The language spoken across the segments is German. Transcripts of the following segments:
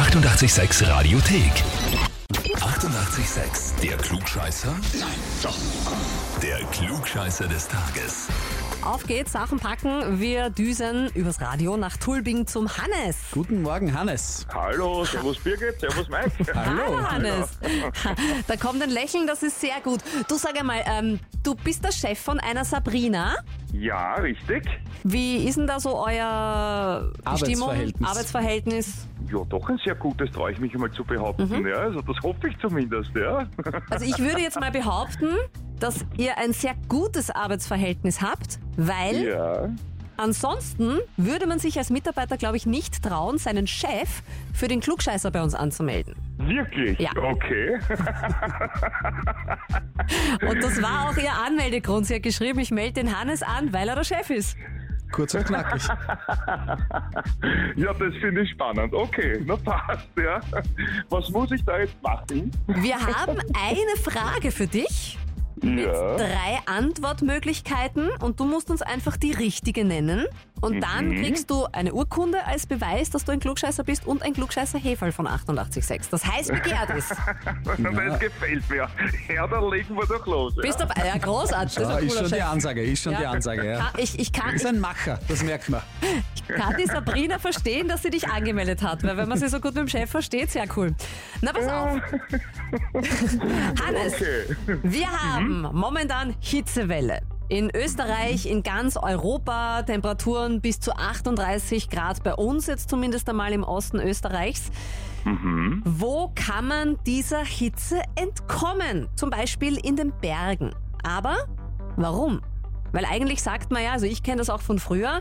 886 Radiothek. 88,6. Der Klugscheißer? Nein, doch. Der Klugscheißer des Tages. Auf geht's, Sachen packen. Wir düsen übers Radio nach Tulbing zum Hannes. Guten Morgen, Hannes. Hallo, servus Birgit, servus Mike. Hallo, Hannes. Da kommt ein Lächeln, das ist sehr gut. Du sag einmal, ähm, du bist der Chef von einer Sabrina. Ja, richtig. Wie ist denn da so euer Stimmung, Arbeitsverhältnis. Arbeitsverhältnis? Ja, doch ein sehr gutes, traue ich mich einmal zu behaupten. Ja, also das hoffe ich zumindest, ja. Also ich würde jetzt mal behaupten, dass ihr ein sehr gutes Arbeitsverhältnis habt, weil Ja. Ansonsten würde man sich als Mitarbeiter, glaube ich, nicht trauen, seinen Chef für den Klugscheißer bei uns anzumelden. Wirklich? Ja. Okay. Und das war auch ihr Anmeldegrund. Sie hat geschrieben, ich melde den Hannes an, weil er der Chef ist. Kurz und knackig. Ja, das finde ich spannend. Okay, na passt, ja. Was muss ich da jetzt machen? Wir haben eine Frage für dich. Ja. Drei Antwortmöglichkeiten und du musst uns einfach die richtige nennen. Und dann kriegst du eine Urkunde als Beweis, dass du ein Klugscheißer bist und ein Klugscheißer Heferl von 88.6. Das heißt, begehrt ist. Das gefällt mir. Ja, dann legen wir doch los. Ja. Bist dabei? Ja, großartig. Das ist Ja, ein ist cooler schon die Chef. Ansage, ist schon Ja. die Ansage, ja. Ich, ich, kann, Ist ein Macher, das merkt man. ich kann die Sabrina verstehen, dass sie dich angemeldet hat, weil wenn man sie so gut mit dem Chef versteht, sehr cool. Na, pass auf. Hannes, Okay. wir haben momentan Hitzewelle. In Österreich, in ganz Europa Temperaturen bis zu 38 Grad bei uns, jetzt zumindest einmal im Osten Österreichs. Wo kann man dieser Hitze entkommen? Zum Beispiel in den Bergen. Aber warum? Weil eigentlich sagt man ja, also ich kenne das auch von früher,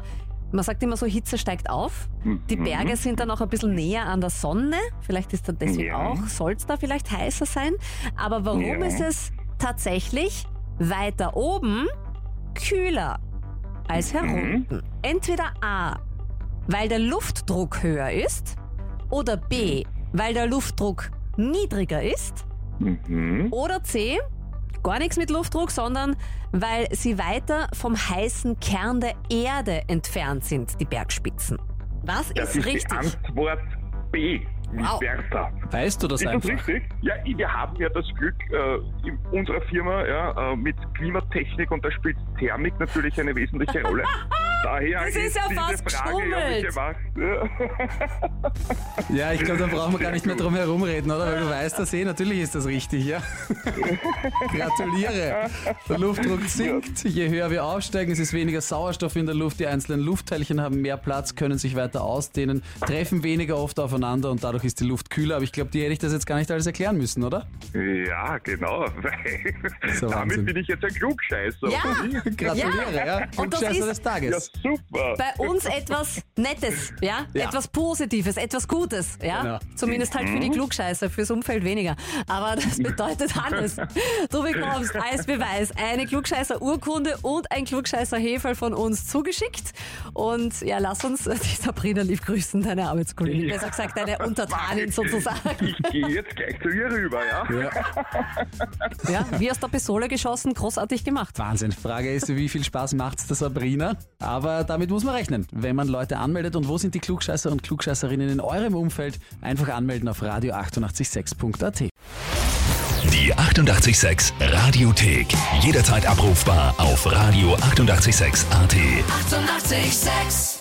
man sagt immer so, Hitze steigt auf. Die Berge sind dann auch ein bisschen näher an der Sonne. Vielleicht ist da deswegen Ja. auch, soll es da vielleicht heißer sein. Aber warum Ja. ist es tatsächlich weiter oben kühler als herunten? Entweder A, weil der Luftdruck höher ist oder B, weil der Luftdruck niedriger ist Mhm. oder C, gar nichts mit Luftdruck, sondern weil sie weiter vom heißen Kern der Erde entfernt sind, die Bergspitzen. Was Das ist ist richtig? die Antwort B. Wie Wow. Bertha. Weißt du das Ist das einfach? richtig? Ja, wir haben ja das Glück äh, in unserer Firma ja, äh, mit Klimatechnik und da spielt Thermik natürlich eine wesentliche Rolle. Daher Das ist ja fast ja geschummelt. Ja. Ja, ich glaube, da brauchen wir gar nicht mehr drum herum reden, oder? Weil du weißt das eh, natürlich ist das richtig, ja. Gratuliere. Der Luftdruck sinkt, je höher wir aufsteigen, es ist weniger Sauerstoff in der Luft, die einzelnen Luftteilchen haben mehr Platz, können sich weiter ausdehnen, treffen weniger oft aufeinander und dadurch ist die Luft kühler. Aber ich glaube, dir hätte ich das jetzt gar nicht alles erklären müssen, oder? ja, genau. Weil ja damit bin ich jetzt ein Klugscheißer. Ja. Gratuliere, ja. Und das Klugscheißer ist- des Ja, Tages. Super. Bei uns etwas Nettes, ja? Ja. Etwas Positives, etwas Gutes, ja? Genau. Zumindest halt für die Klugscheißer, fürs Umfeld weniger. Aber das bedeutet, Hannes, du bekommst als Beweis eine Klugscheißer-Urkunde und ein Klugscheißer-Heferl von uns zugeschickt. Und ja, lass uns die Sabrina lieb grüßen, deine Arbeitskollegin. Ja. Besser gesagt, deine Untertanin sozusagen. Ich gehe jetzt gleich zu ihr rüber, ja? Ja. Ja, wie aus der Pistole geschossen, großartig gemacht. Wahnsinn. Frage ist, wie viel Spaß macht's der Sabrina? Aber damit muss man rechnen, wenn man Leute anmeldet. Und wo sind die Klugscheißer und Klugscheißerinnen in eurem Umfeld? Einfach anmelden auf radio886.at. Die 88,6 Radiothek. Jederzeit abrufbar auf radio886.at. 88,6. Eighty-eight, sex.